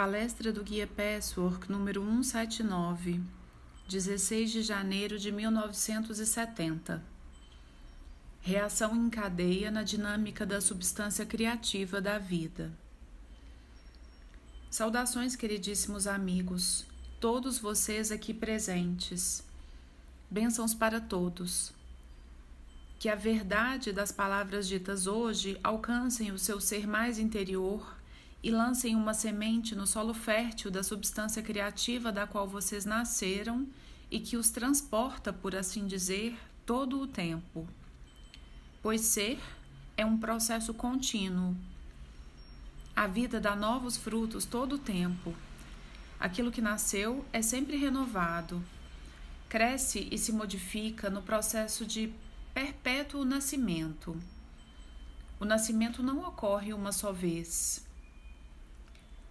Palestra do Guia Passwork número 179, 16 de janeiro de 1970. Reação em cadeia na dinâmica da substância criativa da vida. Saudações, queridíssimos amigos, todos vocês aqui presentes. Bênçãos para todos. Que a verdade das palavras ditas hoje alcancem o seu ser mais interior e lancem uma semente no solo fértil da substância criativa da qual vocês nasceram e que os transporta, por assim dizer, todo o tempo. Pois ser é um processo contínuo. A vida dá novos frutos todo o tempo. Aquilo que nasceu é sempre renovado. Cresce e se modifica no processo de perpétuo nascimento. O nascimento não ocorre uma só vez.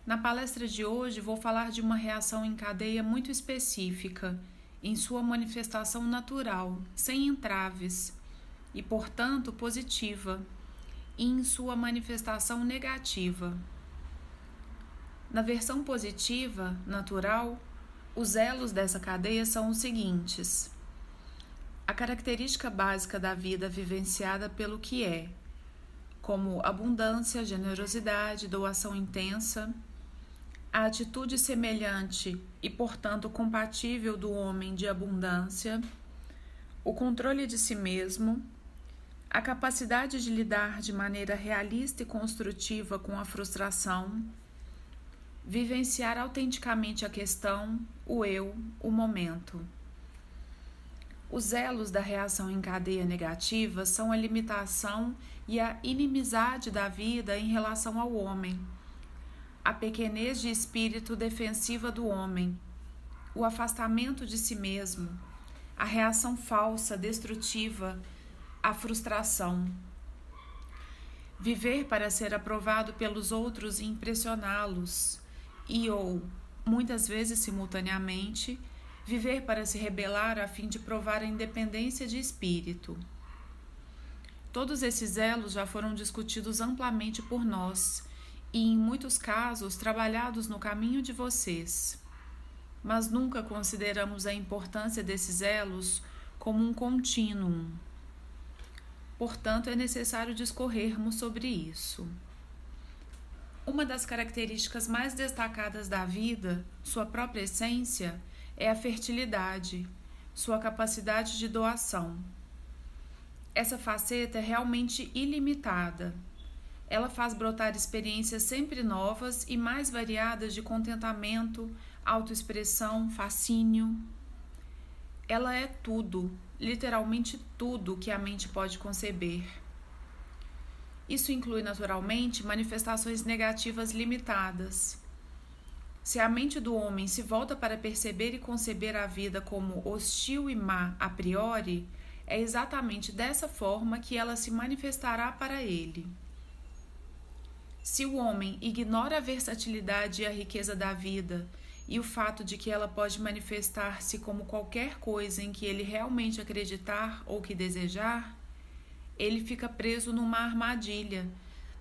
Na palestra de hoje, vou falar de uma reação em cadeia muito específica, em sua manifestação natural, sem entraves, e, portanto, positiva, e em sua manifestação negativa. Na versão positiva, natural, os elos dessa cadeia são os seguintes: a característica básica da vida vivenciada pelo que é, como abundância, generosidade, doação intensa a atitude semelhante e, portanto, compatível do homem de abundância, o controle de si mesmo, a capacidade de lidar de maneira realista e construtiva com a frustração, vivenciar autenticamente a questão, o eu, o momento. Os elos da reação em cadeia negativa são a limitação e a inimizade da vida em relação ao homem a pequenez de espírito defensiva do homem, o afastamento de si mesmo, a reação falsa, destrutiva, a frustração. Viver para ser aprovado pelos outros e impressioná-los, e ou, muitas vezes simultaneamente, viver para se rebelar a fim de provar a independência de espírito. Todos esses elos já foram discutidos amplamente por nós e, em muitos casos, trabalhados no caminho de vocês. Mas nunca consideramos a importância desses elos como um contínuo. Portanto, é necessário discorrermos sobre isso. Uma das características mais destacadas da vida, sua própria essência, é a fertilidade, sua capacidade de doação. Essa faceta é realmente ilimitada ela faz brotar experiências sempre novas e mais variadas de contentamento, autoexpressão, fascínio. Ela é tudo, literalmente tudo que a mente pode conceber. Isso inclui naturalmente manifestações negativas limitadas. Se a mente do homem se volta para perceber e conceber a vida como hostil e má a priori, é exatamente dessa forma que ela se manifestará para ele. Se o homem ignora a versatilidade e a riqueza da vida e o fato de que ela pode manifestar-se como qualquer coisa em que ele realmente acreditar ou que desejar, ele fica preso numa armadilha,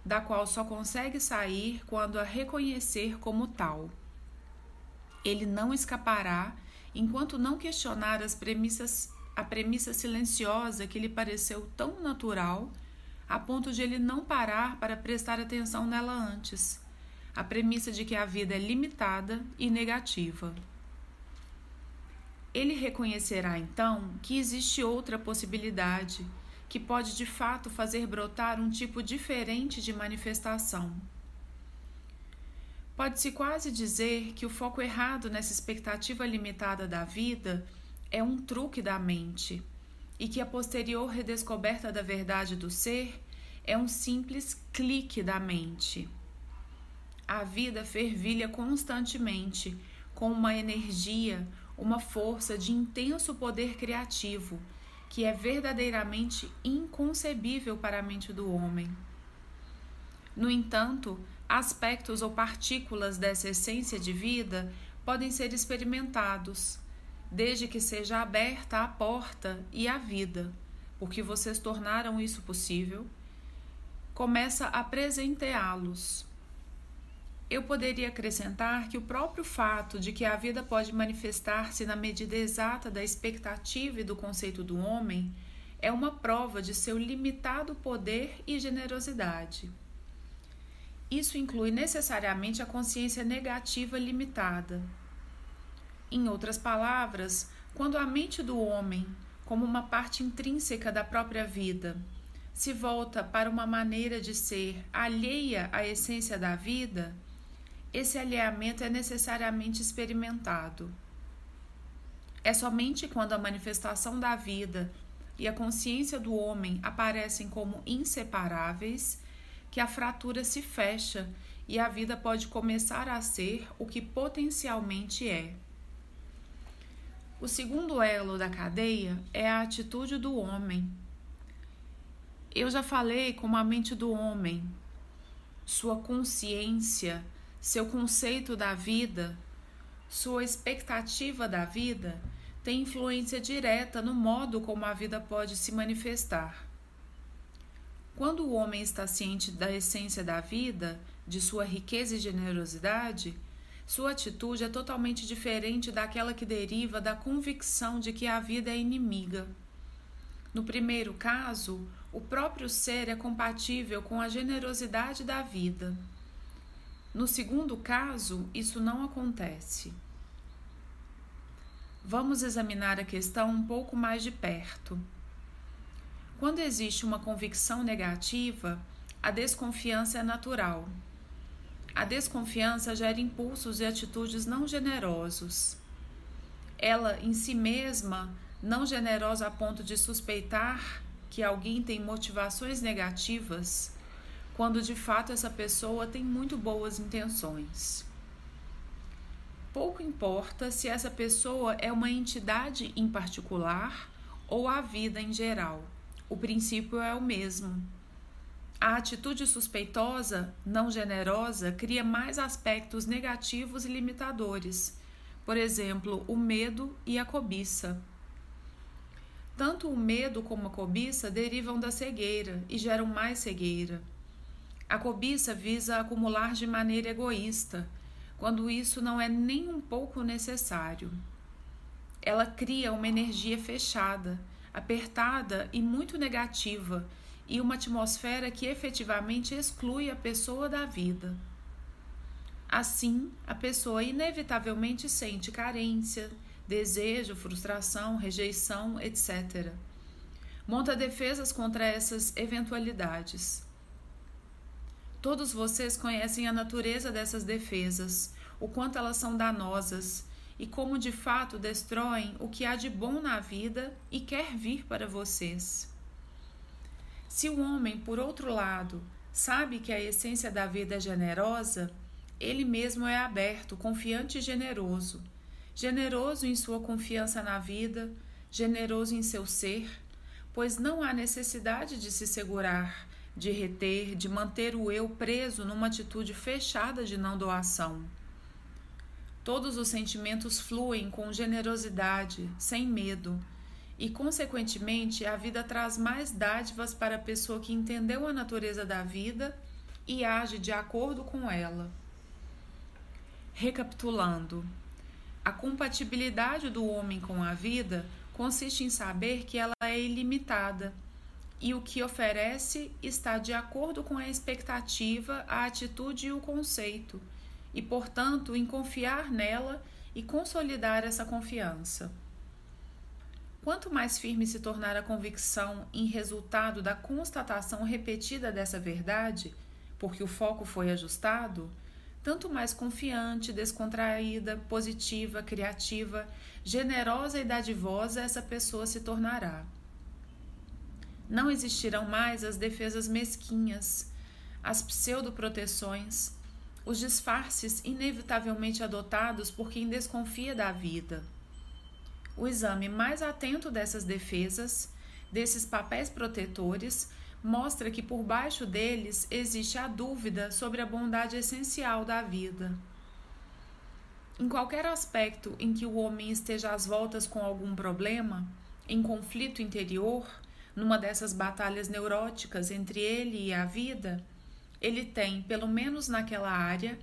da qual só consegue sair quando a reconhecer como tal. Ele não escapará enquanto não questionar as premissas, a premissa silenciosa que lhe pareceu tão natural a ponto de ele não parar para prestar atenção nela antes. A premissa de que a vida é limitada e negativa. Ele reconhecerá então que existe outra possibilidade, que pode de fato fazer brotar um tipo diferente de manifestação. Pode-se quase dizer que o foco errado nessa expectativa limitada da vida é um truque da mente e que a posterior redescoberta da verdade do ser é um simples clique da mente. A vida fervilha constantemente com uma energia, uma força de intenso poder criativo que é verdadeiramente inconcebível para a mente do homem. No entanto, aspectos ou partículas dessa essência de vida podem ser experimentados desde que seja aberta a porta e a vida, porque vocês tornaram isso possível, começa a presenteá-los. Eu poderia acrescentar que o próprio fato de que a vida pode manifestar-se na medida exata da expectativa e do conceito do homem é uma prova de seu limitado poder e generosidade. Isso inclui necessariamente a consciência negativa limitada. Em outras palavras, quando a mente do homem, como uma parte intrínseca da própria vida, se volta para uma maneira de ser alheia à essência da vida, esse alheamento é necessariamente experimentado. É somente quando a manifestação da vida e a consciência do homem aparecem como inseparáveis que a fratura se fecha e a vida pode começar a ser o que potencialmente é. O segundo elo da cadeia é a atitude do homem. Eu já falei como a mente do homem, sua consciência, seu conceito da vida, sua expectativa da vida tem influência direta no modo como a vida pode se manifestar. Quando o homem está ciente da essência da vida, de sua riqueza e generosidade, sua atitude é totalmente diferente daquela que deriva da convicção de que a vida é inimiga. No primeiro caso, o próprio ser é compatível com a generosidade da vida. No segundo caso, isso não acontece. Vamos examinar a questão um pouco mais de perto. Quando existe uma convicção negativa, a desconfiança é natural. A desconfiança gera impulsos e atitudes não generosos. Ela, em si mesma, não generosa a ponto de suspeitar que alguém tem motivações negativas, quando de fato essa pessoa tem muito boas intenções. Pouco importa se essa pessoa é uma entidade em particular ou a vida em geral o princípio é o mesmo. A atitude suspeitosa, não generosa, cria mais aspectos negativos e limitadores, por exemplo, o medo e a cobiça. Tanto o medo como a cobiça derivam da cegueira e geram mais cegueira. A cobiça visa acumular de maneira egoísta, quando isso não é nem um pouco necessário. Ela cria uma energia fechada apertada e muito negativa, e uma atmosfera que efetivamente exclui a pessoa da vida. Assim, a pessoa inevitavelmente sente carência, desejo, frustração, rejeição, etc. Monta defesas contra essas eventualidades. Todos vocês conhecem a natureza dessas defesas, o quanto elas são danosas e como de fato destroem o que há de bom na vida e quer vir para vocês. Se o homem, por outro lado, sabe que a essência da vida é generosa, ele mesmo é aberto, confiante e generoso. Generoso em sua confiança na vida, generoso em seu ser, pois não há necessidade de se segurar, de reter, de manter o eu preso numa atitude fechada de não doação. Todos os sentimentos fluem com generosidade, sem medo, e, consequentemente, a vida traz mais dádivas para a pessoa que entendeu a natureza da vida e age de acordo com ela. Recapitulando, a compatibilidade do homem com a vida consiste em saber que ela é ilimitada e o que oferece está de acordo com a expectativa, a atitude e o conceito e, portanto, em confiar nela e consolidar essa confiança. Quanto mais firme se tornar a convicção em resultado da constatação repetida dessa verdade, porque o foco foi ajustado, tanto mais confiante, descontraída, positiva, criativa, generosa e dadivosa essa pessoa se tornará. Não existirão mais as defesas mesquinhas, as pseudoproteções, os disfarces inevitavelmente adotados por quem desconfia da vida. O exame mais atento dessas defesas, desses papéis protetores, mostra que por baixo deles existe a dúvida sobre a bondade essencial da vida. Em qualquer aspecto em que o homem esteja às voltas com algum problema, em conflito interior, numa dessas batalhas neuróticas entre ele e a vida, ele tem, pelo menos naquela área,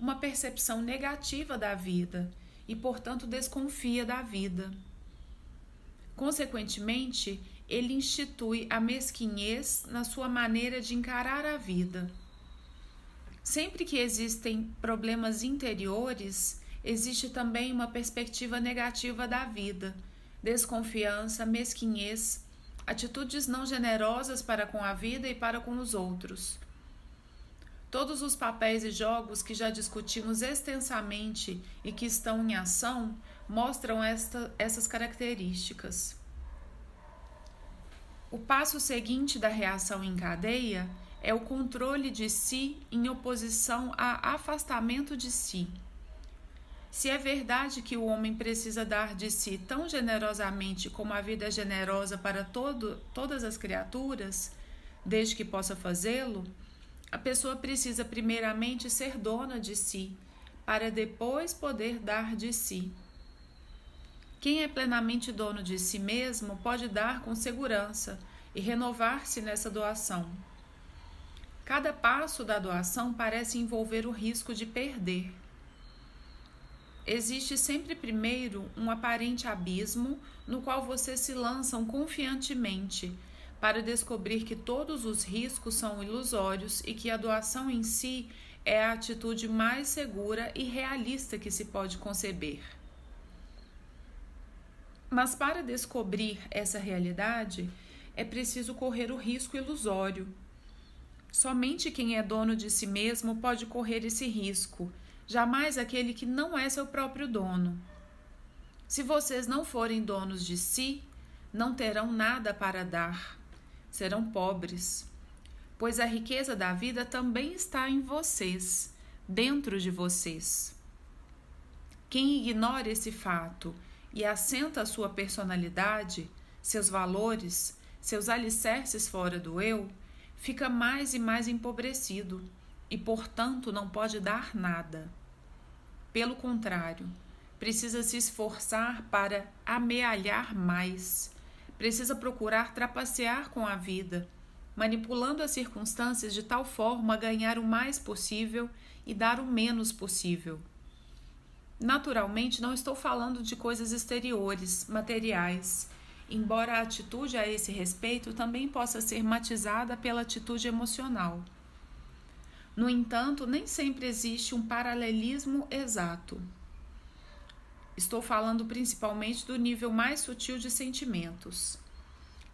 uma percepção negativa da vida e, portanto, desconfia da vida. Consequentemente, ele institui a mesquinhez na sua maneira de encarar a vida. Sempre que existem problemas interiores, existe também uma perspectiva negativa da vida, desconfiança, mesquinhez, atitudes não generosas para com a vida e para com os outros. Todos os papéis e jogos que já discutimos extensamente e que estão em ação mostram esta, essas características. O passo seguinte da reação em cadeia é o controle de si em oposição a afastamento de si. Se é verdade que o homem precisa dar de si tão generosamente como a vida é generosa para todo, todas as criaturas, desde que possa fazê-lo, a pessoa precisa primeiramente ser dona de si, para depois poder dar de si. Quem é plenamente dono de si mesmo pode dar com segurança e renovar-se nessa doação. Cada passo da doação parece envolver o risco de perder. Existe sempre primeiro um aparente abismo no qual vocês se lançam confiantemente para descobrir que todos os riscos são ilusórios e que a doação em si é a atitude mais segura e realista que se pode conceber. Mas para descobrir essa realidade, é preciso correr o risco ilusório. Somente quem é dono de si mesmo pode correr esse risco, jamais aquele que não é seu próprio dono. Se vocês não forem donos de si, não terão nada para dar, serão pobres, pois a riqueza da vida também está em vocês, dentro de vocês. Quem ignora esse fato e assenta a sua personalidade, seus valores, seus alicerces fora do eu, fica mais e mais empobrecido e, portanto, não pode dar nada. Pelo contrário, precisa se esforçar para amealhar mais, precisa procurar trapacear com a vida, manipulando as circunstâncias de tal forma a ganhar o mais possível e dar o menos possível. Naturalmente, não estou falando de coisas exteriores, materiais, embora a atitude a esse respeito também possa ser matizada pela atitude emocional. No entanto, nem sempre existe um paralelismo exato. Estou falando principalmente do nível mais sutil de sentimentos.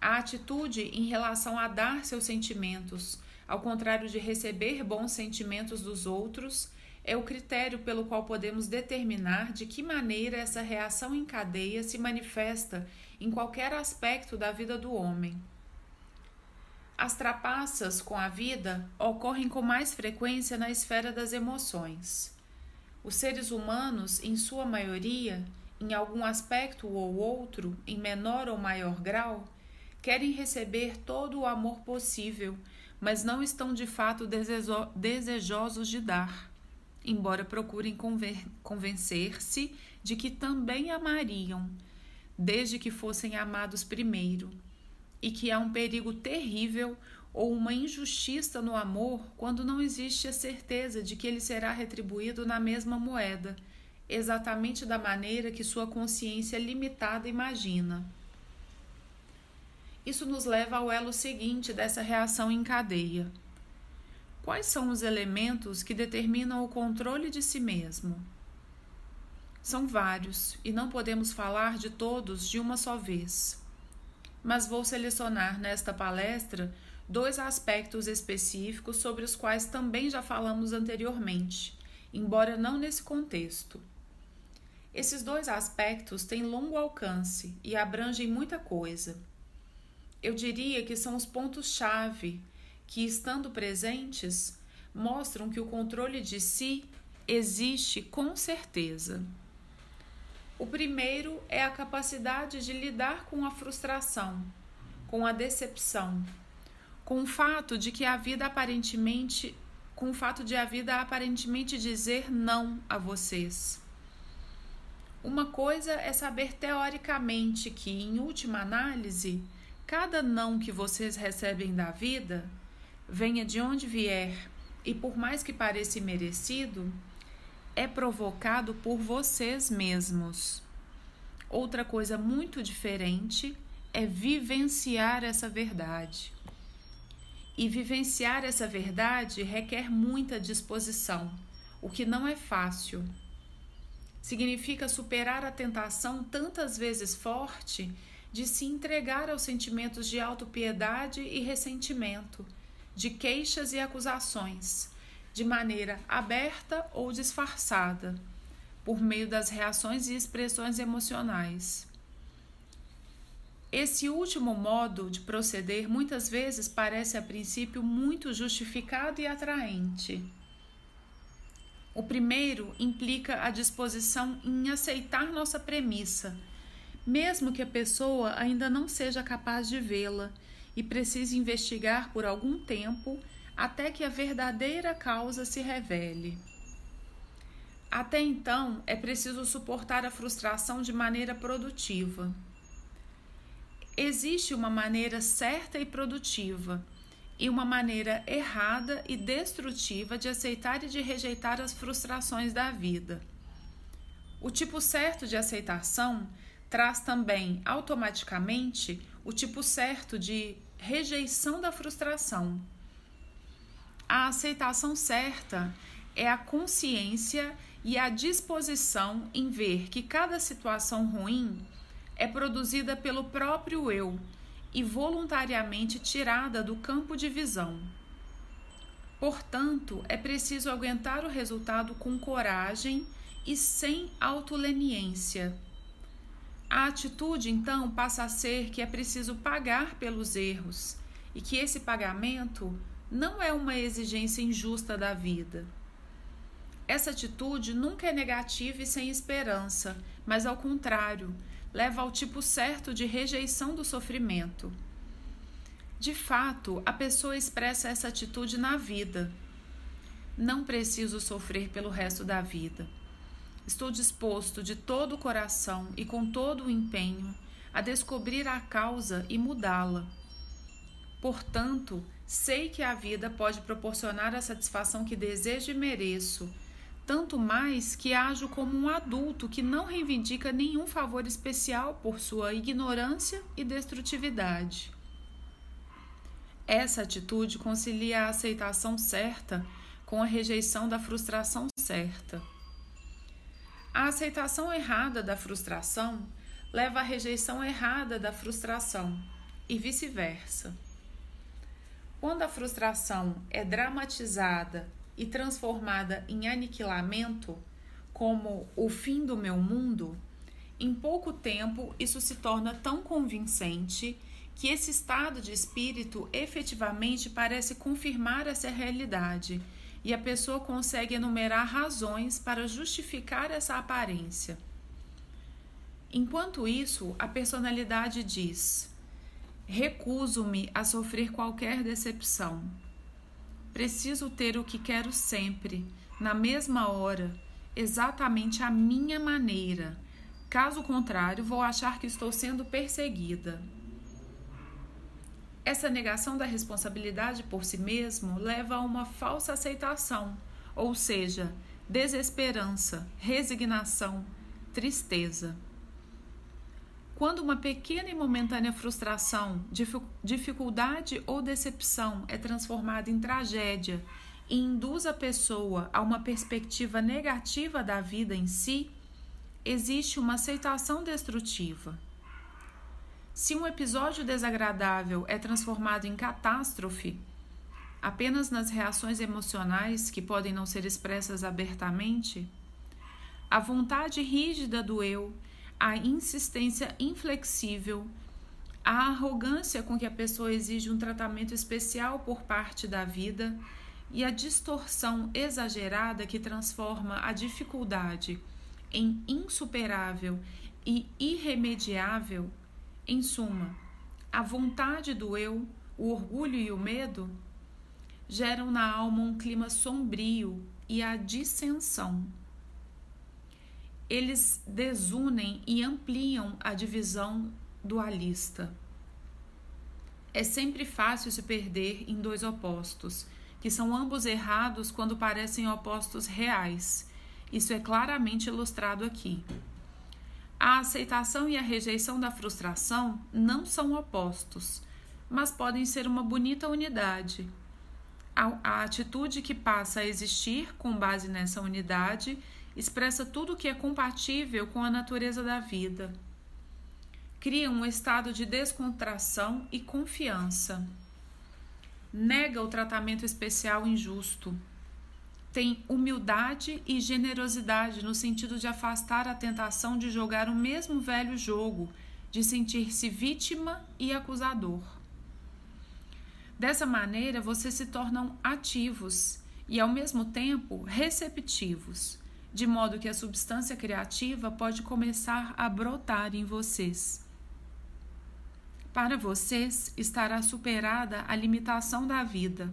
A atitude em relação a dar seus sentimentos, ao contrário de receber bons sentimentos dos outros, é o critério pelo qual podemos determinar de que maneira essa reação em cadeia se manifesta em qualquer aspecto da vida do homem. As trapaças com a vida ocorrem com mais frequência na esfera das emoções. Os seres humanos, em sua maioria, em algum aspecto ou outro, em menor ou maior grau, querem receber todo o amor possível, mas não estão de fato desejosos de dar embora procurem convencer-se de que também amariam, desde que fossem amados primeiro, e que há um perigo terrível ou uma injustiça no amor quando não existe a certeza de que ele será retribuído na mesma moeda, exatamente da maneira que sua consciência limitada imagina. Isso nos leva ao elo seguinte dessa reação em cadeia Quais são os elementos que determinam o controle de si mesmo? São vários e não podemos falar de todos de uma só vez. Mas vou selecionar nesta palestra dois aspectos específicos sobre os quais também já falamos anteriormente, embora não nesse contexto. Esses dois aspectos têm longo alcance e abrangem muita coisa. Eu diria que são os pontos-chave que, estando presentes, mostram que o controle de si existe com certeza. O primeiro é a capacidade de lidar com a frustração, com a decepção, com o fato de que a vida aparentemente, com o fato de a vida aparentemente dizer não a vocês. Uma coisa é saber teoricamente que, em última análise, cada não que vocês recebem da vida venha de onde vier, e por mais que pareça merecido, é provocado por vocês mesmos. Outra coisa muito diferente é vivenciar essa verdade. E vivenciar essa verdade requer muita disposição, o que não é fácil. Significa superar a tentação tantas vezes forte de se entregar aos sentimentos de autopiedade e ressentimento, de queixas e acusações, de maneira aberta ou disfarçada, por meio das reações e expressões emocionais. Esse último modo de proceder muitas vezes parece a princípio muito justificado e atraente. O primeiro implica a disposição em aceitar nossa premissa mesmo que a pessoa ainda não seja capaz de vê-la e precise investigar por algum tempo até que a verdadeira causa se revele. Até então, é preciso suportar a frustração de maneira produtiva. Existe uma maneira certa e produtiva e uma maneira errada e destrutiva de aceitar e de rejeitar as frustrações da vida. O tipo certo de aceitação traz também automaticamente o tipo certo de rejeição da frustração. A aceitação certa é a consciência e a disposição em ver que cada situação ruim é produzida pelo próprio eu e voluntariamente tirada do campo de visão. Portanto, é preciso aguentar o resultado com coragem e sem autoleniência a atitude, então, passa a ser que é preciso pagar pelos erros e que esse pagamento não é uma exigência injusta da vida. Essa atitude nunca é negativa e sem esperança, mas ao contrário, leva ao tipo certo de rejeição do sofrimento. De fato, a pessoa expressa essa atitude na vida. Não preciso sofrer pelo resto da vida. Estou disposto de todo o coração e com todo o empenho a descobrir a causa e mudá-la. Portanto, sei que a vida pode proporcionar a satisfação que desejo e mereço, tanto mais que ajo como um adulto que não reivindica nenhum favor especial por sua ignorância e destrutividade. Essa atitude concilia a aceitação certa com a rejeição da frustração certa. A aceitação errada da frustração leva à rejeição errada da frustração e vice-versa. Quando a frustração é dramatizada e transformada em aniquilamento, como o fim do meu mundo, em pouco tempo isso se torna tão convincente que esse estado de espírito efetivamente parece confirmar essa realidade e a pessoa consegue enumerar razões para justificar essa aparência. Enquanto isso, a personalidade diz: recuso-me a sofrer qualquer decepção. Preciso ter o que quero sempre, na mesma hora, exatamente à minha maneira. Caso contrário, vou achar que estou sendo perseguida. Essa negação da responsabilidade por si mesmo leva a uma falsa aceitação, ou seja, desesperança, resignação, tristeza. Quando uma pequena e momentânea frustração, dificuldade ou decepção é transformada em tragédia e induz a pessoa a uma perspectiva negativa da vida em si, existe uma aceitação destrutiva. Se um episódio desagradável é transformado em catástrofe, apenas nas reações emocionais que podem não ser expressas abertamente, a vontade rígida do eu, a insistência inflexível, a arrogância com que a pessoa exige um tratamento especial por parte da vida e a distorção exagerada que transforma a dificuldade em insuperável e irremediável em suma, a vontade do eu, o orgulho e o medo geram na alma um clima sombrio e a dissensão. Eles desunem e ampliam a divisão dualista. É sempre fácil se perder em dois opostos, que são ambos errados quando parecem opostos reais, Isso é claramente ilustrado aqui. A aceitação e a rejeição da frustração não são opostos, mas podem ser uma bonita unidade. A, a, atitude que passa a existir com base nessa unidade expressa tudo o que é compatível com a natureza da vida. Cria um estado de descontração e confiança. Nega o tratamento especial injusto tem humildade e generosidade no sentido de afastar a tentação de jogar o mesmo velho jogo, de sentir-se vítima e acusador. Dessa maneira, vocês se tornam ativos e, ao mesmo tempo, receptivos, de modo que a substância criativa pode começar a brotar em vocês. Para vocês, estará superada a limitação da vida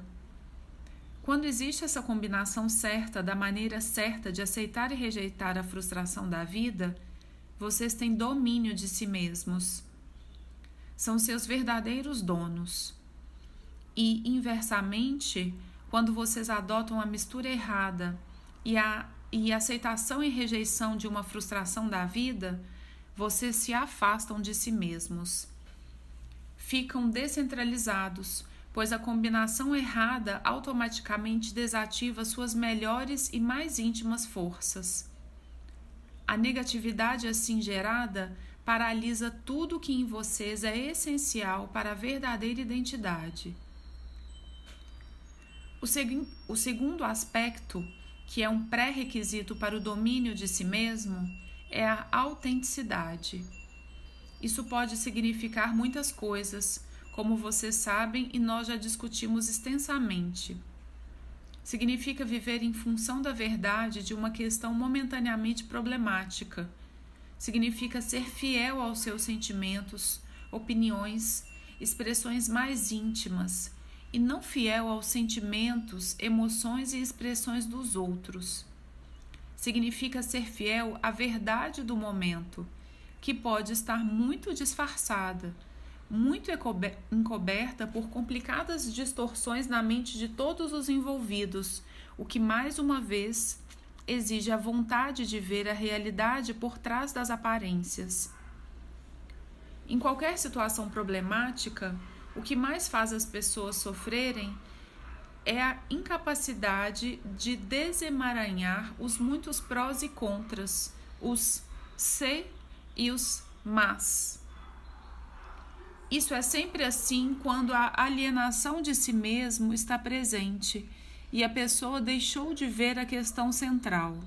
quando existe essa combinação certa, da maneira certa de aceitar e rejeitar a frustração da vida, vocês têm domínio de si mesmos. São seus verdadeiros donos. E, inversamente, quando vocês adotam a mistura errada e a, e aceitação e rejeição de uma frustração da vida, vocês se afastam de si mesmos. Ficam descentralizados pois a combinação errada automaticamente desativa suas melhores e mais íntimas forças. A negatividade assim gerada paralisa tudo que em vocês é essencial para a verdadeira identidade. O, seg o segundo aspecto, que é um pré-requisito para o domínio de si mesmo, é a autenticidade. Isso pode significar muitas coisas, como vocês sabem e nós já discutimos extensamente. Significa viver em função da verdade de uma questão momentaneamente problemática. Significa ser fiel aos seus sentimentos, opiniões, expressões mais íntimas e não fiel aos sentimentos, emoções e expressões dos outros. Significa ser fiel à verdade do momento, que pode estar muito disfarçada muito encoberta por complicadas distorções na mente de todos os envolvidos, o que mais uma vez exige a vontade de ver a realidade por trás das aparências. Em qualquer situação problemática, o que mais faz as pessoas sofrerem é a incapacidade de desemaranhar os muitos prós e contras, os se e os mas. Isso é sempre assim quando a alienação de si mesmo está presente e a pessoa deixou de ver a questão central.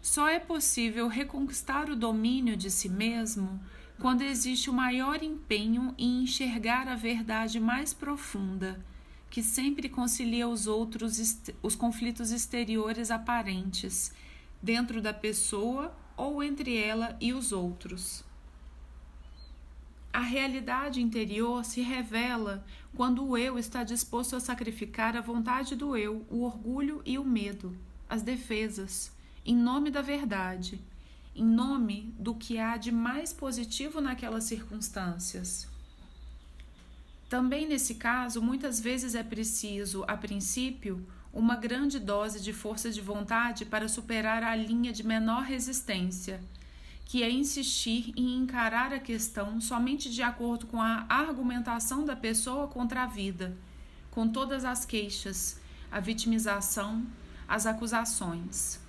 Só é possível reconquistar o domínio de si mesmo quando existe o maior empenho em enxergar a verdade mais profunda, que sempre concilia os outros os conflitos exteriores aparentes dentro da pessoa ou entre ela e os outros. A realidade interior se revela quando o eu está disposto a sacrificar a vontade do eu, o orgulho e o medo, as defesas, em nome da verdade, em nome do que há de mais positivo naquelas circunstâncias. Também nesse caso, muitas vezes é preciso, a princípio, uma grande dose de força de vontade para superar a linha de menor resistência que é insistir em encarar a questão somente de acordo com a argumentação da pessoa contra a vida, com todas as queixas, a vitimização, as acusações.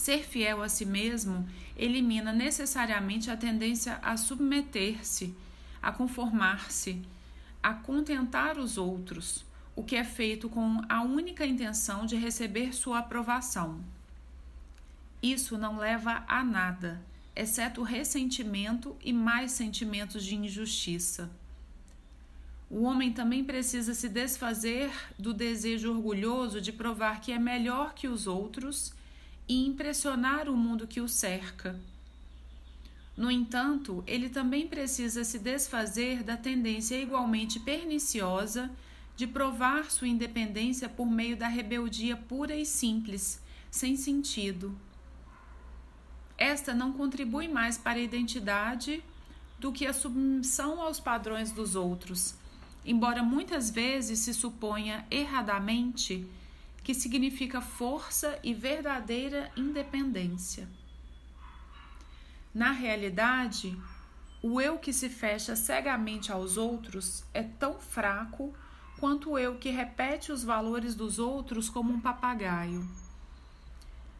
Ser fiel a si mesmo elimina necessariamente a tendência a submeter-se, a conformar-se, a contentar os outros, o que é feito com a única intenção de receber sua aprovação. Isso não leva a nada, exceto ressentimento e mais sentimentos de injustiça. O homem também precisa se desfazer do desejo orgulhoso de provar que é melhor que os outros e impressionar o mundo que o cerca. No entanto, ele também precisa se desfazer da tendência igualmente perniciosa de provar sua independência por meio da rebeldia pura e simples, sem sentido esta não contribui mais para a identidade do que a submissão aos padrões dos outros, embora muitas vezes se suponha erradamente que significa força e verdadeira independência. Na realidade, o eu que se fecha cegamente aos outros é tão fraco quanto o eu que repete os valores dos outros como um papagaio.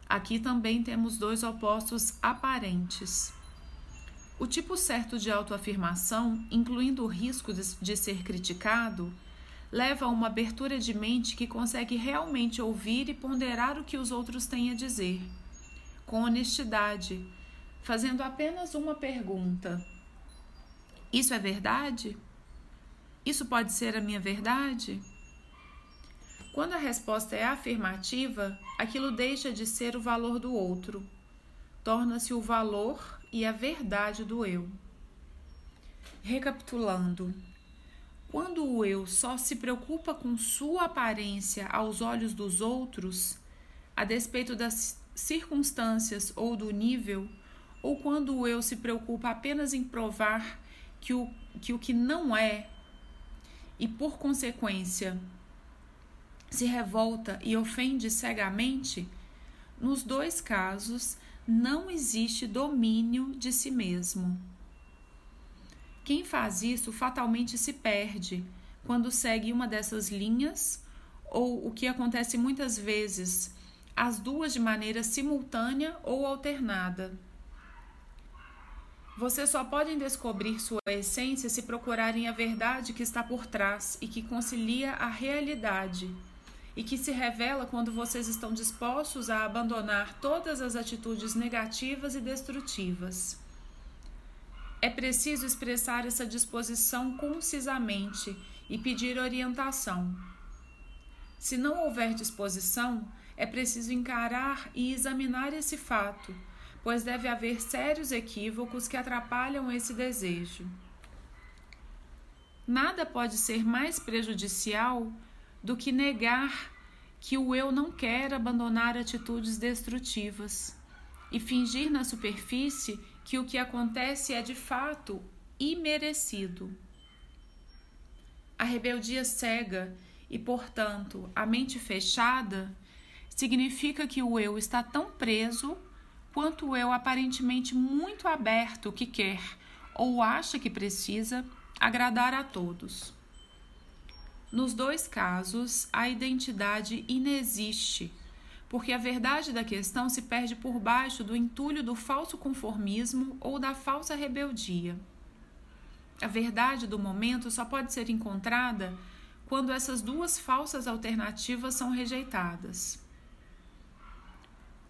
Aqui também temos dois opostos aparentes. O tipo certo de autoafirmação, incluindo o risco de, ser criticado, leva a uma abertura de mente que consegue realmente ouvir e ponderar o que os outros têm a dizer, com honestidade, fazendo apenas uma pergunta: Isso é verdade? Isso pode ser a minha verdade? Quando a resposta é afirmativa, aquilo deixa de ser o valor do outro, torna-se o valor e a verdade do eu. Recapitulando, quando o eu só se preocupa com sua aparência aos olhos dos outros, a despeito das circunstâncias ou do nível, ou quando o eu se preocupa apenas em provar que o que, o que não é e, por consequência, se revolta e ofende cegamente, nos dois casos não existe domínio de si mesmo. Quem faz isso fatalmente se perde quando segue uma dessas linhas, ou o que acontece muitas vezes, as duas de maneira simultânea ou alternada. Vocês só podem descobrir sua essência se procurarem a verdade que está por trás e que concilia a realidade, e que se revela quando vocês estão dispostos a abandonar todas as atitudes negativas e destrutivas. É preciso expressar essa disposição concisamente e pedir orientação. Se não houver disposição, é preciso encarar e examinar esse fato pois deve haver sérios equívocos que atrapalham esse desejo. Nada pode ser mais prejudicial do que negar que o eu não quer abandonar atitudes destrutivas e fingir na superfície que o que acontece é de fato imerecido. A rebeldia cega e, portanto, a mente fechada significa que o eu está tão preso quanto eu aparentemente muito aberto que quer ou acha que precisa agradar a todos. Nos dois casos, a identidade inexiste, porque a verdade da questão se perde por baixo do entulho do falso conformismo ou da falsa rebeldia. A verdade do momento só pode ser encontrada quando essas duas falsas alternativas são rejeitadas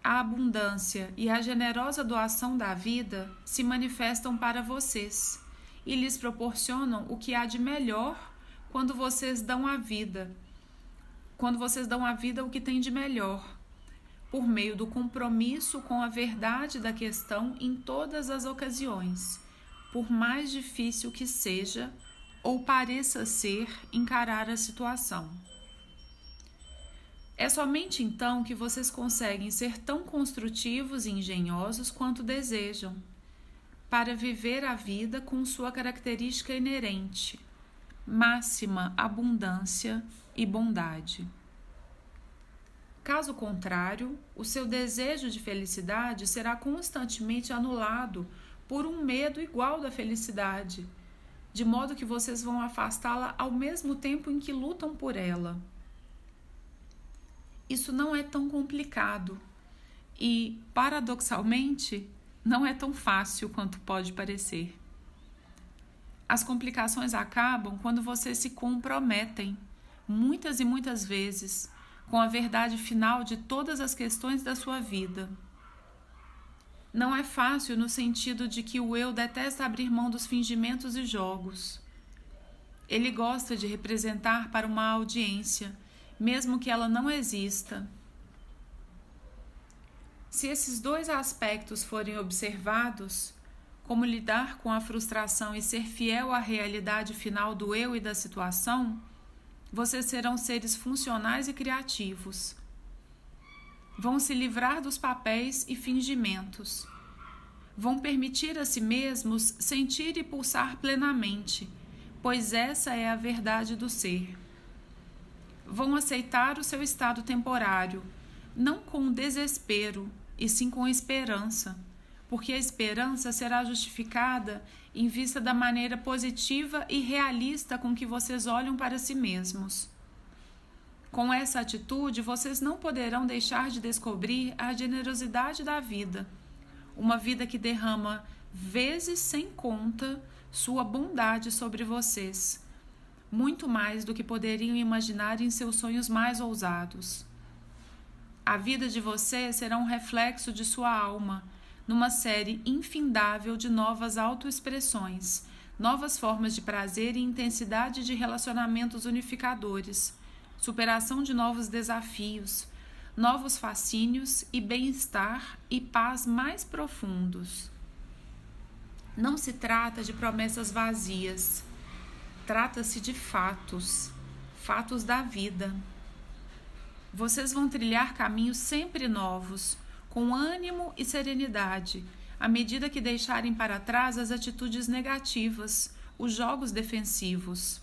a abundância e a generosa doação da vida se manifestam para vocês e lhes proporcionam o que há de melhor quando vocês dão a vida. Quando vocês dão à vida o que tem de melhor, por meio do compromisso com a verdade da questão em todas as ocasiões, por mais difícil que seja ou pareça ser encarar a situação. É somente então que vocês conseguem ser tão construtivos e engenhosos quanto desejam, para viver a vida com sua característica inerente, máxima abundância e bondade. Caso contrário, o seu desejo de felicidade será constantemente anulado por um medo igual da felicidade, de modo que vocês vão afastá-la ao mesmo tempo em que lutam por ela isso não é tão complicado e, paradoxalmente, não é tão fácil quanto pode parecer. As complicações acabam quando vocês se comprometem, muitas e muitas vezes, com a verdade final de todas as questões da sua vida. Não é fácil no sentido de que o eu detesta abrir mão dos fingimentos e jogos. Ele gosta de representar para uma audiência mesmo que ela não exista. Se esses dois aspectos forem observados, como lidar com a frustração e ser fiel à realidade final do eu e da situação, vocês serão seres funcionais e criativos. Vão se livrar dos papéis e fingimentos. Vão permitir a si mesmos sentir e pulsar plenamente, pois essa é a verdade do ser. vão aceitar o seu estado temporário, não com desespero, e sim com esperança, porque a esperança será justificada em vista da maneira positiva e realista com que vocês olham para si mesmos. Com essa atitude, vocês não poderão deixar de descobrir a generosidade da vida, uma vida que derrama vezes sem conta sua bondade sobre vocês, muito mais do que poderiam imaginar em seus sonhos mais ousados. A vida de vocês será um reflexo de sua alma, numa série infindável de novas autoexpressões, novas formas de prazer e intensidade de relacionamentos unificadores, superação de novos desafios, novos fascínios e bem-estar e paz mais profundos. Não se trata de promessas vazias, trata-se de fatos, fatos da vida. Vocês vão trilhar caminhos sempre novos, com ânimo e serenidade, à medida que deixarem para trás as atitudes negativas, os jogos defensivos.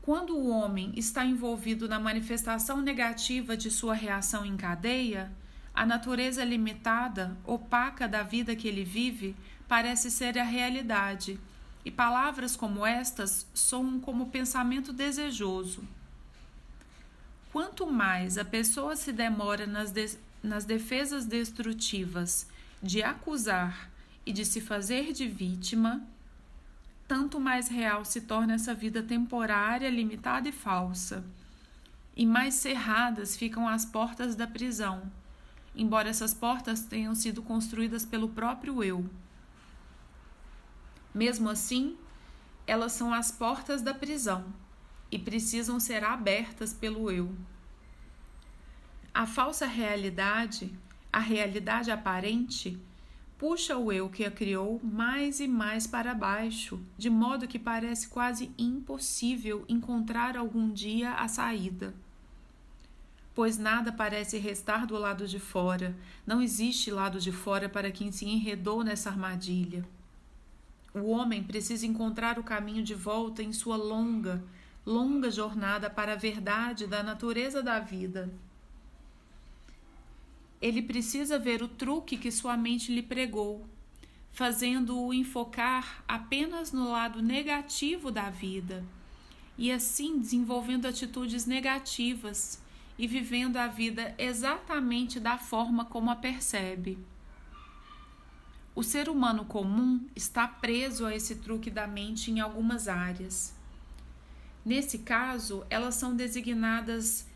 Quando o homem está envolvido na manifestação negativa de sua reação em cadeia, a natureza limitada, opaca da vida que ele vive, parece ser a realidade, e palavras como estas soam como pensamento desejoso. Quanto mais a pessoa se demora nas, de, nas defesas destrutivas de acusar e de se fazer de vítima, tanto mais real se torna essa vida temporária, limitada e falsa, e mais cerradas ficam as portas da prisão embora essas portas tenham sido construídas pelo próprio eu. Mesmo assim, elas são as portas da prisão e precisam ser abertas pelo eu. A falsa realidade, a realidade aparente, puxa o eu que a criou mais e mais para baixo, de modo que parece quase impossível encontrar algum dia a saída pois nada parece restar do lado de fora, não existe lado de fora para quem se enredou nessa armadilha. O homem precisa encontrar o caminho de volta em sua longa, longa jornada para a verdade da natureza da vida. Ele precisa ver o truque que sua mente lhe pregou, fazendo-o enfocar apenas no lado negativo da vida e assim desenvolvendo atitudes negativas e vivendo a vida exatamente da forma como a percebe. O ser humano comum está preso a esse truque da mente em algumas áreas. Nesse caso, elas são designadas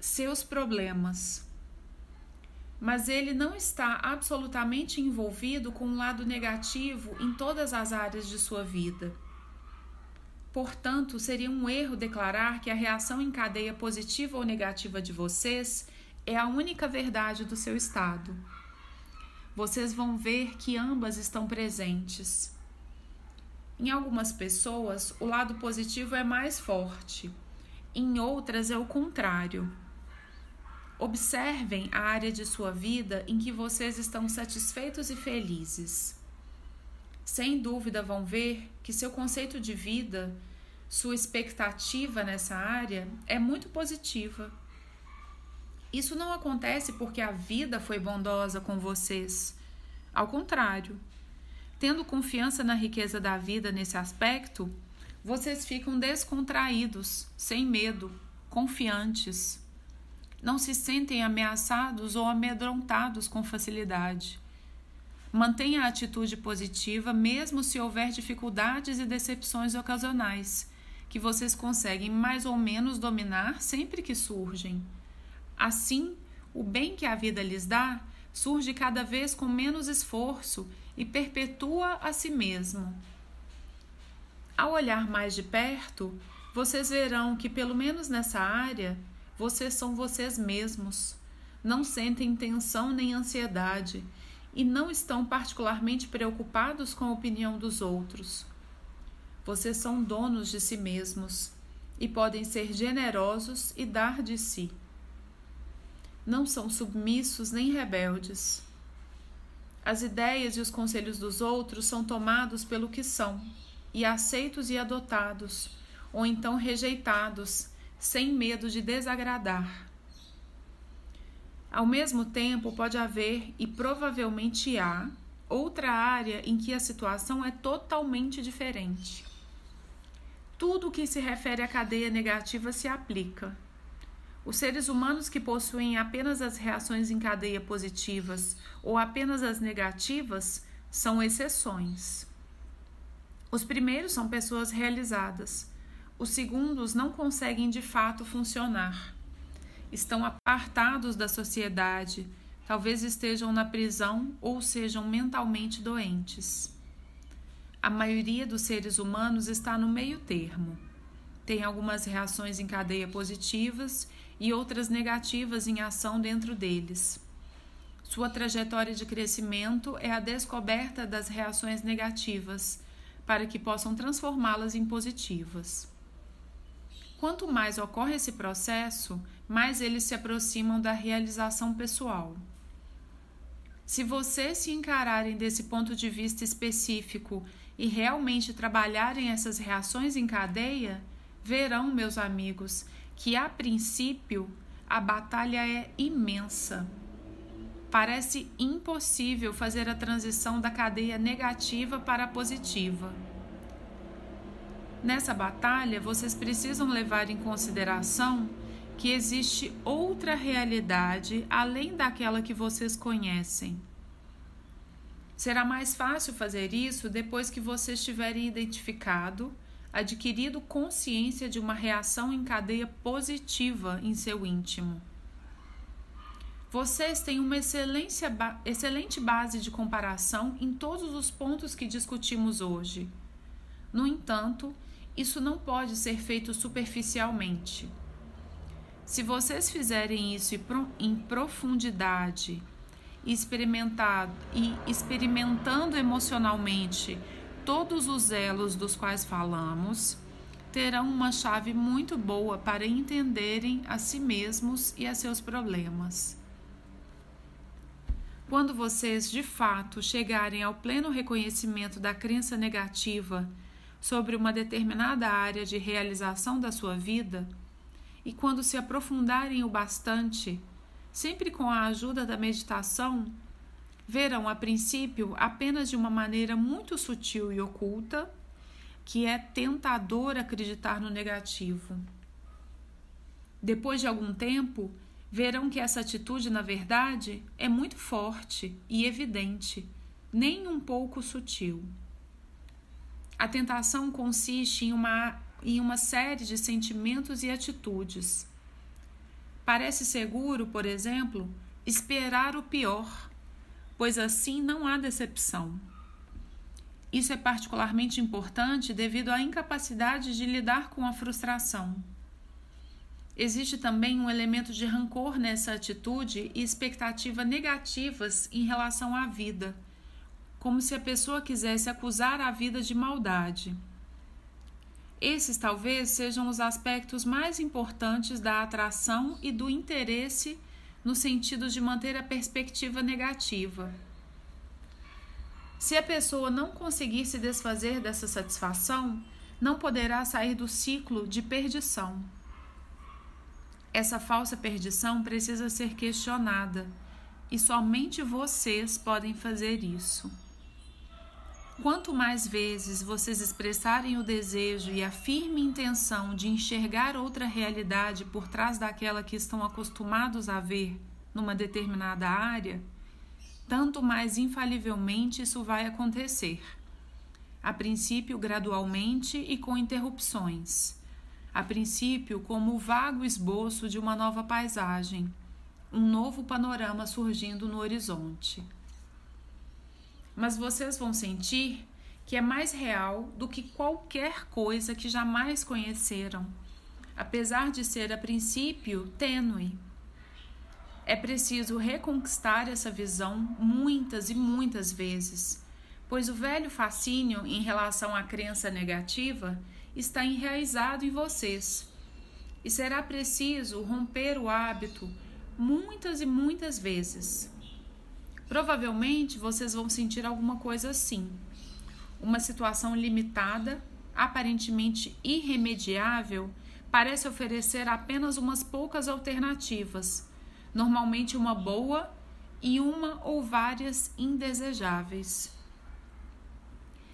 seus problemas. Mas ele não está absolutamente envolvido com o lado negativo em todas as áreas de sua vida. Portanto, seria um erro declarar que a reação em cadeia positiva ou negativa de vocês é a única verdade do seu estado. Vocês vão ver que ambas estão presentes. Em algumas pessoas, o lado positivo é mais forte, em outras é o contrário. Observem a área de sua vida em que vocês estão satisfeitos e felizes sem dúvida vão ver que seu conceito de vida, sua expectativa nessa área é muito positiva. Isso não acontece porque a vida foi bondosa com vocês. Ao contrário, tendo confiança na riqueza da vida nesse aspecto, vocês ficam descontraídos, sem medo, confiantes. Não se sentem ameaçados ou amedrontados com facilidade. Mantenha a atitude positiva, mesmo se houver dificuldades e decepções ocasionais, que vocês conseguem mais ou menos dominar sempre que surgem. Assim, o bem que a vida lhes dá surge cada vez com menos esforço e perpetua a si mesmo. Ao olhar mais de perto, vocês verão que, pelo menos nessa área, vocês são vocês mesmos. Não sentem tensão nem ansiedade e não estão particularmente preocupados com a opinião dos outros. Vocês são donos de si mesmos e podem ser generosos e dar de si. Não são submissos nem rebeldes. As ideias e os conselhos dos outros são tomados pelo que são, e aceitos e adotados, ou então rejeitados, sem medo de desagradar. Ao mesmo tempo, pode haver e provavelmente há outra área em que a situação é totalmente diferente. Tudo o que se refere à cadeia negativa se aplica. Os seres humanos que possuem apenas as reações em cadeia positivas ou apenas as negativas são exceções. Os primeiros são pessoas realizadas, os segundos não conseguem de fato funcionar. Estão apartados da sociedade, talvez estejam na prisão ou sejam mentalmente doentes. A maioria dos seres humanos está no meio termo. Tem algumas reações em cadeia positivas e outras negativas em ação dentro deles. Sua trajetória de crescimento é a descoberta das reações negativas, para que possam transformá-las em positivas. Quanto mais ocorre esse processo, mais eles se aproximam da realização pessoal. Se vocês se encararem desse ponto de vista específico e realmente trabalharem essas reações em cadeia, verão, meus amigos, que a princípio a batalha é imensa. Parece impossível fazer a transição da cadeia negativa para a positiva. Nessa batalha, vocês precisam levar em consideração que existe outra realidade além daquela que vocês conhecem. Será mais fácil fazer isso depois que vocês tiverem identificado, adquirido consciência de uma reação em cadeia positiva em seu íntimo. Vocês têm uma excelente base de comparação em todos os pontos que discutimos hoje. No entanto, isso não pode ser feito superficialmente. Se vocês fizerem isso em profundidade e, e experimentando emocionalmente todos os elos dos quais falamos, terão uma chave muito boa para entenderem a si mesmos e a seus problemas. Quando vocês de fato chegarem ao pleno reconhecimento da crença negativa sobre uma determinada área de realização da sua vida, e quando se aprofundarem o bastante, sempre com a ajuda da meditação, verão a princípio apenas de uma maneira muito sutil e oculta que é tentador acreditar no negativo. Depois de algum tempo, verão que essa atitude, na verdade, é muito forte e evidente, nem um pouco sutil. A tentação consiste em uma, em uma série de sentimentos e atitudes. Parece seguro, por exemplo, esperar o pior, pois assim não há decepção. Isso é particularmente importante devido à incapacidade de lidar com a frustração. Existe também um elemento de rancor nessa atitude e expectativa negativas em relação à vida como se a pessoa quisesse acusar a vida de maldade. Esses talvez sejam os aspectos mais importantes da atração e do interesse no sentido de manter a perspectiva negativa. Se a pessoa não conseguir se desfazer dessa satisfação, não poderá sair do ciclo de perdição. Essa falsa perdição precisa ser questionada e somente vocês podem fazer isso. Quanto mais vezes vocês expressarem o desejo e a firme intenção de enxergar outra realidade por trás daquela que estão acostumados a ver numa determinada área, tanto mais infalivelmente isso vai acontecer. A princípio, gradualmente e com interrupções. A princípio, como o vago esboço de uma nova paisagem, um novo panorama surgindo no horizonte mas vocês vão sentir que é mais real do que qualquer coisa que jamais conheceram, apesar de ser a princípio tênue. É preciso reconquistar essa visão muitas e muitas vezes, pois o velho fascínio em relação à crença negativa está enraizado em vocês. E será preciso romper o hábito muitas e muitas vezes. Provavelmente vocês vão sentir alguma coisa assim. Uma situação limitada, aparentemente irremediável, parece oferecer apenas umas poucas alternativas, normalmente uma boa e uma ou várias indesejáveis.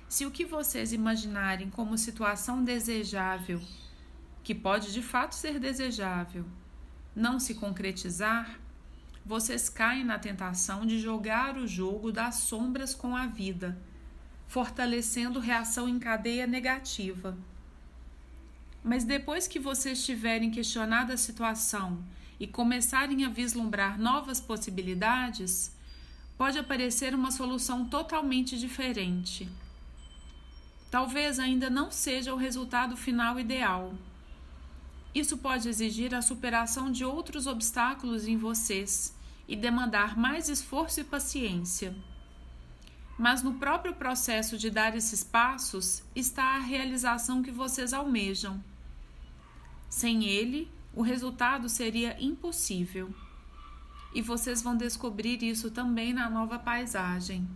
Se o que vocês imaginarem como situação desejável, que pode de fato ser desejável, não se concretizar, vocês caem na tentação de jogar o jogo das sombras com a vida, fortalecendo reação em cadeia negativa. Mas depois que vocês tiverem questionado a situação e começarem a vislumbrar novas possibilidades, pode aparecer uma solução totalmente diferente. Talvez ainda não seja o resultado final ideal. Isso pode exigir a superação de outros obstáculos em vocês e demandar mais esforço e paciência. Mas no próprio processo de dar esses passos está a realização que vocês almejam. Sem ele, o resultado seria impossível. E vocês vão descobrir isso também na nova paisagem.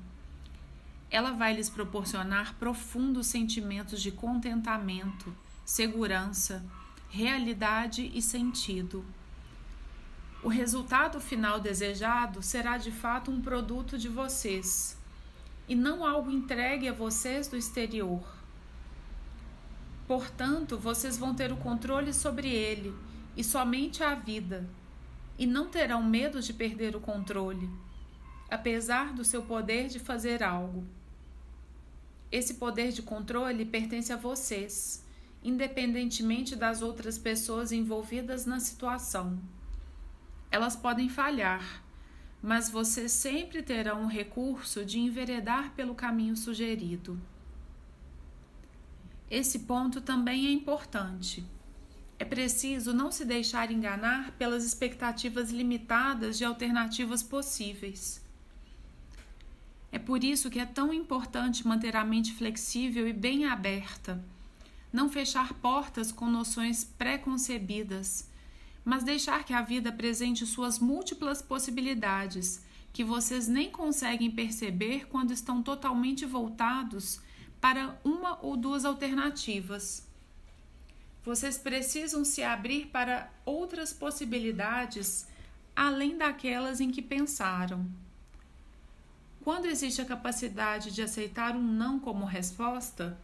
Ela vai lhes proporcionar profundos sentimentos de contentamento, segurança, realidade e sentido. O resultado final desejado será de fato um produto de vocês e não algo entregue a vocês do exterior. Portanto, vocês vão ter o controle sobre ele e somente a vida, e não terão medo de perder o controle, apesar do seu poder de fazer algo. Esse poder de controle pertence a vocês, independentemente das outras pessoas envolvidas na situação. Elas podem falhar, mas vocês sempre terão o recurso de enveredar pelo caminho sugerido. Esse ponto também é importante. É preciso não se deixar enganar pelas expectativas limitadas de alternativas possíveis. É por isso que é tão importante manter a mente flexível e bem aberta, não fechar portas com noções preconcebidas, mas deixar que a vida apresente suas múltiplas possibilidades, que vocês nem conseguem perceber quando estão totalmente voltados para uma ou duas alternativas. Vocês precisam se abrir para outras possibilidades além daquelas em que pensaram. Quando existe a capacidade de aceitar um não como resposta,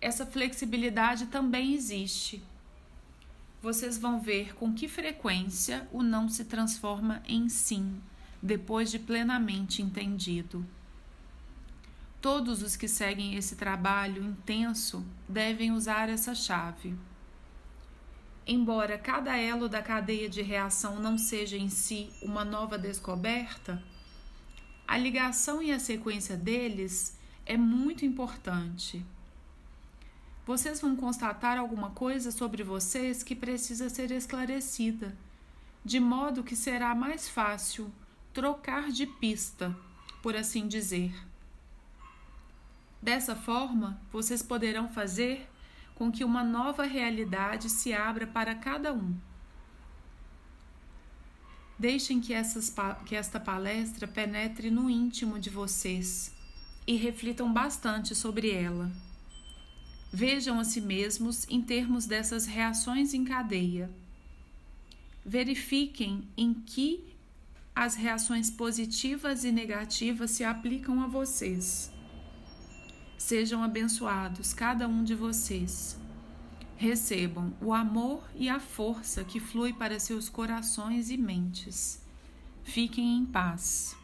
essa flexibilidade também existe. Vocês vão ver com que frequência o não se transforma em sim, depois de plenamente entendido. Todos os que seguem esse trabalho intenso devem usar essa chave. Embora cada elo da cadeia de reação não seja em si uma nova descoberta, a ligação e a sequência deles é muito importante. Vocês vão constatar alguma coisa sobre vocês que precisa ser esclarecida, de modo que será mais fácil trocar de pista, por assim dizer. Dessa forma, vocês poderão fazer com que uma nova realidade se abra para cada um. Deixem que, essas, que esta palestra penetre no íntimo de vocês e reflitam bastante sobre ela. Vejam a si mesmos em termos dessas reações em cadeia. Verifiquem em que as reações positivas e negativas se aplicam a vocês. Sejam abençoados, cada um de vocês. Recebam o amor e a força que flui para seus corações e mentes. Fiquem em paz.